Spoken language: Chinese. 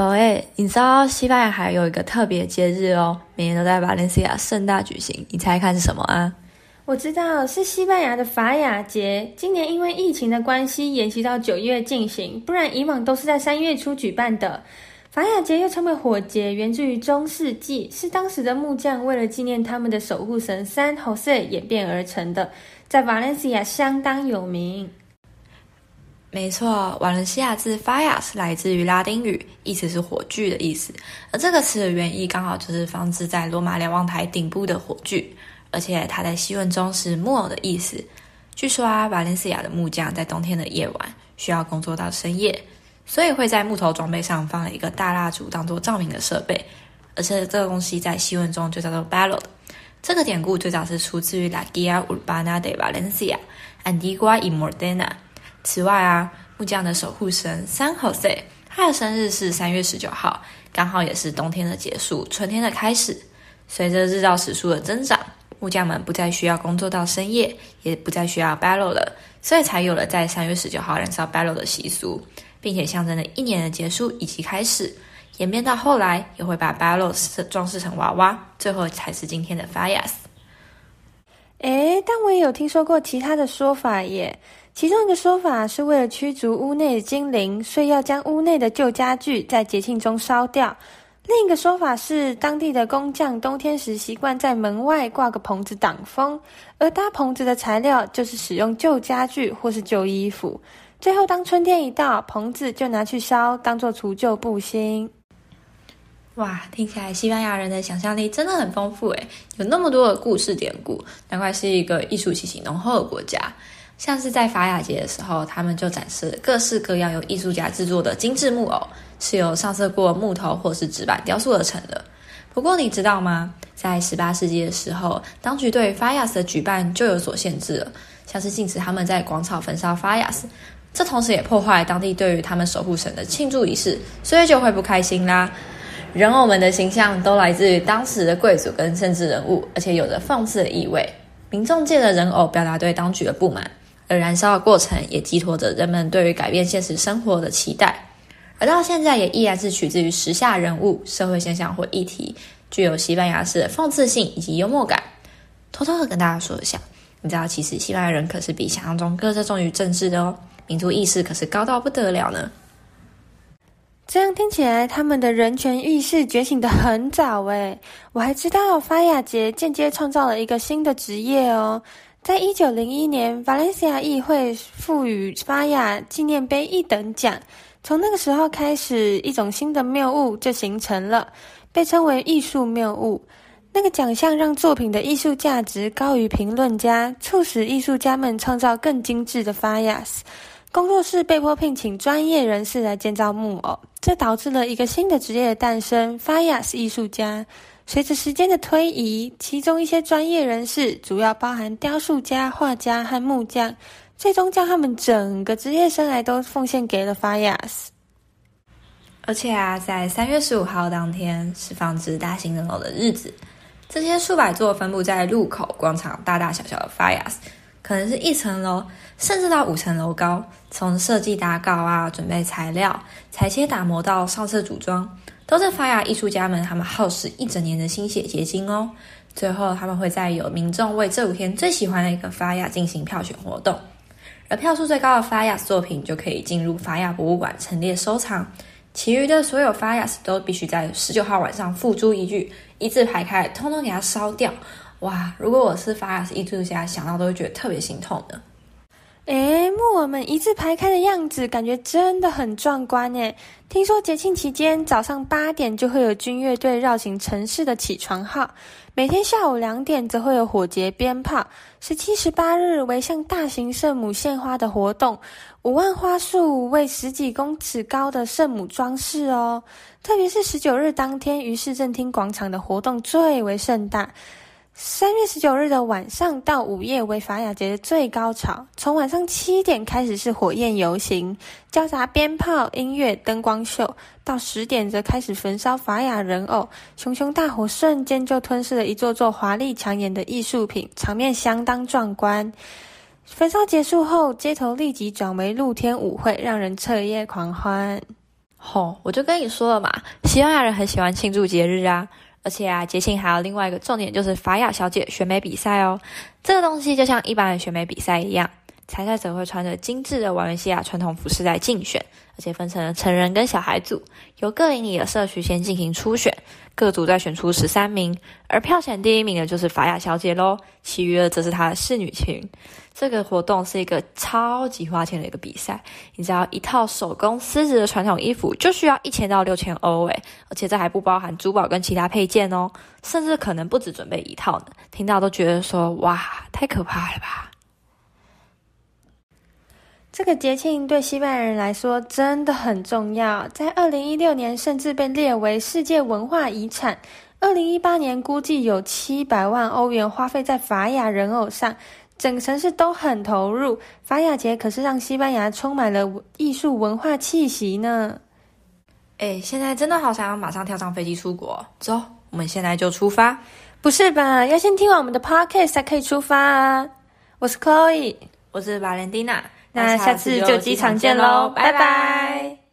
哎你知道西班牙还有一个特别节日哦，每年都在瓦伦西亚盛大举行。你猜看是什么啊？我知道是西班牙的法雅节，今年因为疫情的关系延期到九月进行，不然以往都是在三月初举办的。法雅节又称为火节，源自于中世纪，是当时的木匠为了纪念他们的守护神 San Jose 演变而成的，在瓦伦西亚相当有名。没错，瓦伦西亚字 Fallas 来自于拉丁语，意思是火炬的意思。而这个词的原意刚好就是放置在罗马瞭望台顶部的火炬，而且它在西文中是木偶的意思。据说啊，瓦伦西亚的木匠在冬天的夜晚需要工作到深夜，所以会在木头装备上放一个大蜡烛当做照明的设备。而且这个东西在西文中就叫做 Ballad。这个典故最早是出自于 La Guía Urbana de Valencia Antigua y Modena。此外啊，木匠的守护神 San Jose，他的生日是三月十九号，刚好也是冬天的结束，春天的开始。随着日照时数的增长，木匠们不再需要工作到深夜，也不再需要 balo 了，所以才有了在三月十九号燃烧 balo 的习俗，并且象征了一年的结束以及开始。演变到后来，也会把 balo 装饰成娃娃，最后才是今天的 Fias。诶，但我也有听说过其他的说法耶。其中一个说法是为了驱逐屋内的精灵，所以要将屋内的旧家具在节庆中烧掉。另一个说法是，当地的工匠冬天时习惯在门外挂个棚子挡风，而搭棚子的材料就是使用旧家具或是旧衣服。最后，当春天一到，棚子就拿去烧，当做除旧布新。哇，听起来西班牙人的想象力真的很丰富诶，有那么多的故事典故，难怪是一个艺术气息浓厚的国家。像是在法雅节的时候，他们就展示各式各样由艺术家制作的精致木偶，是由上色过木头或是纸板雕塑而成的。不过你知道吗？在十八世纪的时候，当局对法雅斯的举办就有所限制了，像是禁止他们在广场焚烧法雅斯这同时也破坏了当地对于他们守护神的庆祝仪式，所以就会不开心啦。人偶们的形象都来自于当时的贵族跟政治人物，而且有着讽刺的意味。民众借着人偶表达对当局的不满。而燃烧的过程也寄托着人们对于改变现实生活的期待，而到现在也依然是取自于时下人物、社会现象或议题，具有西班牙式的讽刺性以及幽默感。偷偷的跟大家说一下，你知道其实西班牙人可是比想象中更热衷于政治的哦，民族意识可是高到不得了呢。这样听起来，他们的人权意识觉醒得很早诶。我还知道法雅节间接创造了一个新的职业哦。在一九零一年，瓦伦西亚议会赋予法雅纪念碑一等奖。从那个时候开始，一种新的谬误就形成了，被称为艺术谬误。那个奖项让作品的艺术价值高于评论家，促使艺术家们创造更精致的法雅。工作室被迫聘请专业人士来建造木偶，这导致了一个新的职业的诞生——法雅艺术家。随着时间的推移，其中一些专业人士，主要包含雕塑家、画家和木匠，最终将他们整个职业生涯都奉献给了 Fallas。而且啊，在三月十五号当天是放置大型人偶的日子，这些数百座分布在路口、广场大大小小的 Fallas，可能是一层楼，甚至到五层楼高。从设计打稿啊，准备材料、裁切打磨到上色组装。都是法雅艺术家们他们耗时一整年的心血结晶哦。最后，他们会在有民众为这五天最喜欢的一个法雅进行票选活动，而票数最高的法雅作品就可以进入法雅博物馆陈列收藏。其余的所有法雅都必须在十九号晚上付诸一炬，一字排开，通通给它烧掉。哇！如果我是法雅艺术家，想到都会觉得特别心痛的。诶，木偶们一字排开的样子，感觉真的很壮观诶。听说节庆期间早上八点就会有军乐队绕行城市的起床号，每天下午两点则会有火节鞭炮。十七、十八日为向大型圣母献花的活动，五万花束为十几公尺高的圣母装饰哦。特别是十九日当天，于市政厅广场的活动最为盛大。三月十九日的晚上到午夜为法雅节的最高潮，从晚上七点开始是火焰游行，交杂鞭炮、音乐、灯光秀，到十点则开始焚烧法雅人偶，熊熊大火瞬间就吞噬了一座座华丽抢眼的艺术品，场面相当壮观。焚烧结束后，街头立即转为露天舞会，让人彻夜狂欢。吼，我就跟你说了嘛，西班牙人很喜欢庆祝节日啊，而且啊，捷庆还有另外一个重点，就是法雅小姐选美比赛哦。这个东西就像一般的选美比赛一样。参赛者会穿着精致的瓦伦西亚传统服饰来竞选，而且分成了成人跟小孩组，由各邻里的社区先进行初选，各组再选出十三名，而票选第一名的就是法雅小姐喽，其余的则是她的侍女群。这个活动是一个超级花钱的一个比赛，你知道一套手工丝质的传统衣服就需要一千到六千欧诶，而且这还不包含珠宝跟其他配件哦，甚至可能不止准备一套呢。听到都觉得说哇，太可怕了吧！这个节庆对西班牙人来说真的很重要，在二零一六年甚至被列为世界文化遗产。二零一八年估计有七百万欧元花费在法雅人偶上，整个城市都很投入。法雅节可是让西班牙充满了艺术文化气息呢。哎，现在真的好想要马上跳上飞机出国，走，我们现在就出发。不是吧？要先听完我们的 podcast 才可以出发啊！我是 Chloe，我是 Valentina。那下次就机场见喽，拜拜。